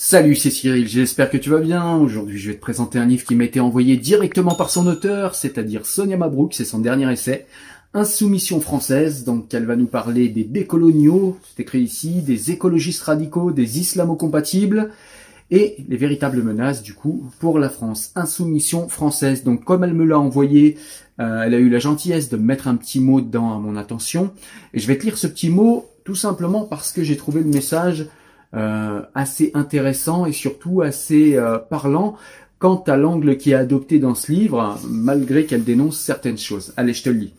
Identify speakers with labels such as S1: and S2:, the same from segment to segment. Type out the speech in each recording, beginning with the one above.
S1: Salut, c'est Cyril, j'espère que tu vas bien. Aujourd'hui, je vais te présenter un livre qui m'a été envoyé directement par son auteur, c'est-à-dire Sonia Mabrouk, c'est son dernier essai, Insoumission française, donc elle va nous parler des décoloniaux, c'est écrit ici, des écologistes radicaux, des islamo-compatibles, et les véritables menaces du coup pour la France. Insoumission française. Donc comme elle me l'a envoyé, euh, elle a eu la gentillesse de mettre un petit mot dedans à mon attention. Et je vais te lire ce petit mot tout simplement parce que j'ai trouvé le message assez intéressant et surtout assez euh, parlant quant à l'angle qui est adopté dans ce livre, malgré qu'elle dénonce certaines choses. Allez, je te lis.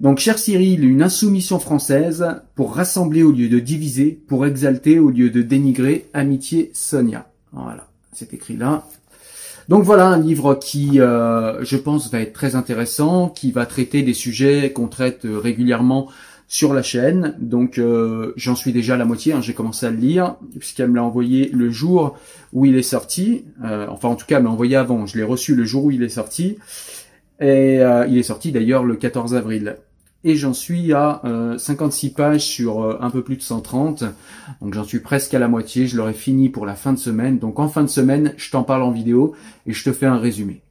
S1: Donc, cher Cyril, une insoumission française pour rassembler au lieu de diviser, pour exalter au lieu de dénigrer, amitié Sonia. Voilà, c'est écrit là. Donc voilà un livre qui, euh, je pense, va être très intéressant, qui va traiter des sujets qu'on traite régulièrement sur la chaîne. Donc euh, j'en suis déjà à la moitié, hein. j'ai commencé à le lire, puisqu'elle me l'a envoyé le jour où il est sorti. Euh, enfin en tout cas elle m'a envoyé avant, je l'ai reçu le jour où il est sorti. Et euh, il est sorti d'ailleurs le 14 avril. Et j'en suis à 56 pages sur un peu plus de 130. Donc j'en suis presque à la moitié, je l'aurai fini pour la fin de semaine. Donc en fin de semaine, je t'en parle en vidéo et je te fais un résumé.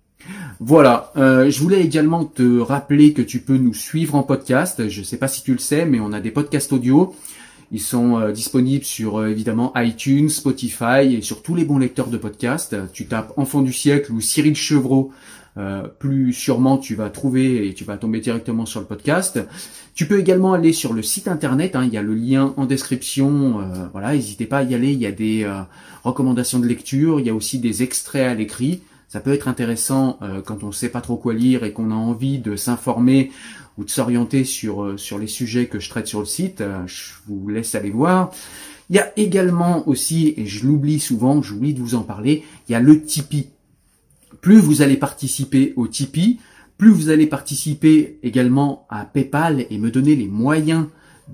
S1: Voilà, euh, je voulais également te rappeler que tu peux nous suivre en podcast. Je ne sais pas si tu le sais, mais on a des podcasts audio. Ils sont euh, disponibles sur euh, évidemment iTunes, Spotify et sur tous les bons lecteurs de podcasts. Tu tapes Enfant du siècle ou Cyril Chevreau, plus sûrement tu vas trouver et tu vas tomber directement sur le podcast. Tu peux également aller sur le site internet, hein, il y a le lien en description. voilà, n'hésitez pas à y aller. Il y a des recommandations de lecture, il y a aussi des extraits à l'écrit. Ça peut être intéressant euh, quand on ne sait pas trop quoi lire et qu'on a envie de s'informer ou de s'orienter sur, euh, sur les sujets que je traite sur le site. Euh, je vous laisse aller voir. Il y a également aussi, et je l'oublie souvent, j'oublie de vous en parler, il y a le Tipeee. Plus vous allez participer au Tipeee, plus vous allez participer également à PayPal et me donner les moyens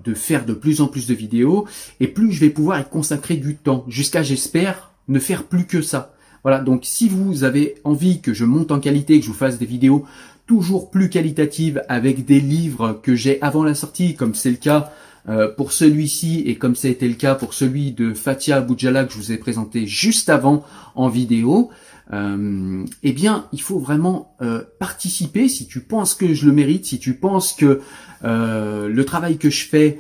S1: de faire de plus en plus de vidéos, et plus je vais pouvoir y consacrer du temps, jusqu'à j'espère ne faire plus que ça. Voilà, donc si vous avez envie que je monte en qualité, que je vous fasse des vidéos toujours plus qualitatives avec des livres que j'ai avant la sortie, comme c'est le cas euh, pour celui-ci et comme ça a été le cas pour celui de Fatia Boudjala que je vous ai présenté juste avant en vidéo, euh, eh bien, il faut vraiment euh, participer. Si tu penses que je le mérite, si tu penses que le travail que je fais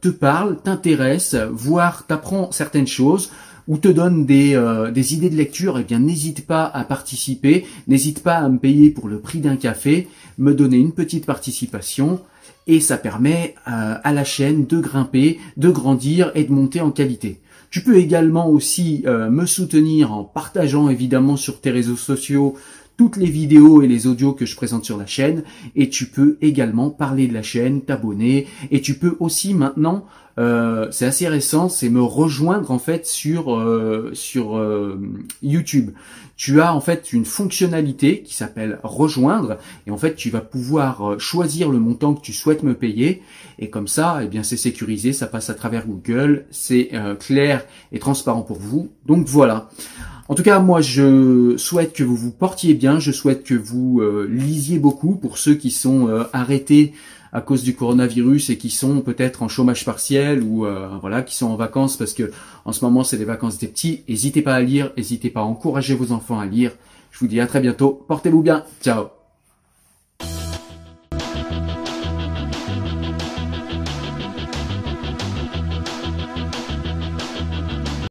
S1: te parle, t'intéresse, voire t'apprend certaines choses ou te donne des, euh, des idées de lecture, eh bien n'hésite pas à participer, n'hésite pas à me payer pour le prix d'un café, me donner une petite participation et ça permet euh, à la chaîne de grimper, de grandir et de monter en qualité. Tu peux également aussi euh, me soutenir en partageant évidemment sur tes réseaux sociaux toutes les vidéos et les audios que je présente sur la chaîne et tu peux également parler de la chaîne, t'abonner et tu peux aussi maintenant euh, c'est assez récent, c'est me rejoindre en fait sur euh, sur euh, YouTube. Tu as en fait une fonctionnalité qui s'appelle rejoindre et en fait tu vas pouvoir choisir le montant que tu souhaites me payer et comme ça, eh bien c'est sécurisé, ça passe à travers Google, c'est clair et transparent pour vous. Donc voilà. En tout cas, moi, je souhaite que vous vous portiez bien. Je souhaite que vous euh, lisiez beaucoup pour ceux qui sont euh, arrêtés à cause du coronavirus et qui sont peut-être en chômage partiel ou euh, voilà, qui sont en vacances parce que en ce moment c'est les vacances des petits. N'hésitez pas à lire, n'hésitez pas à encourager vos enfants à lire. Je vous dis à très bientôt. Portez-vous bien. Ciao.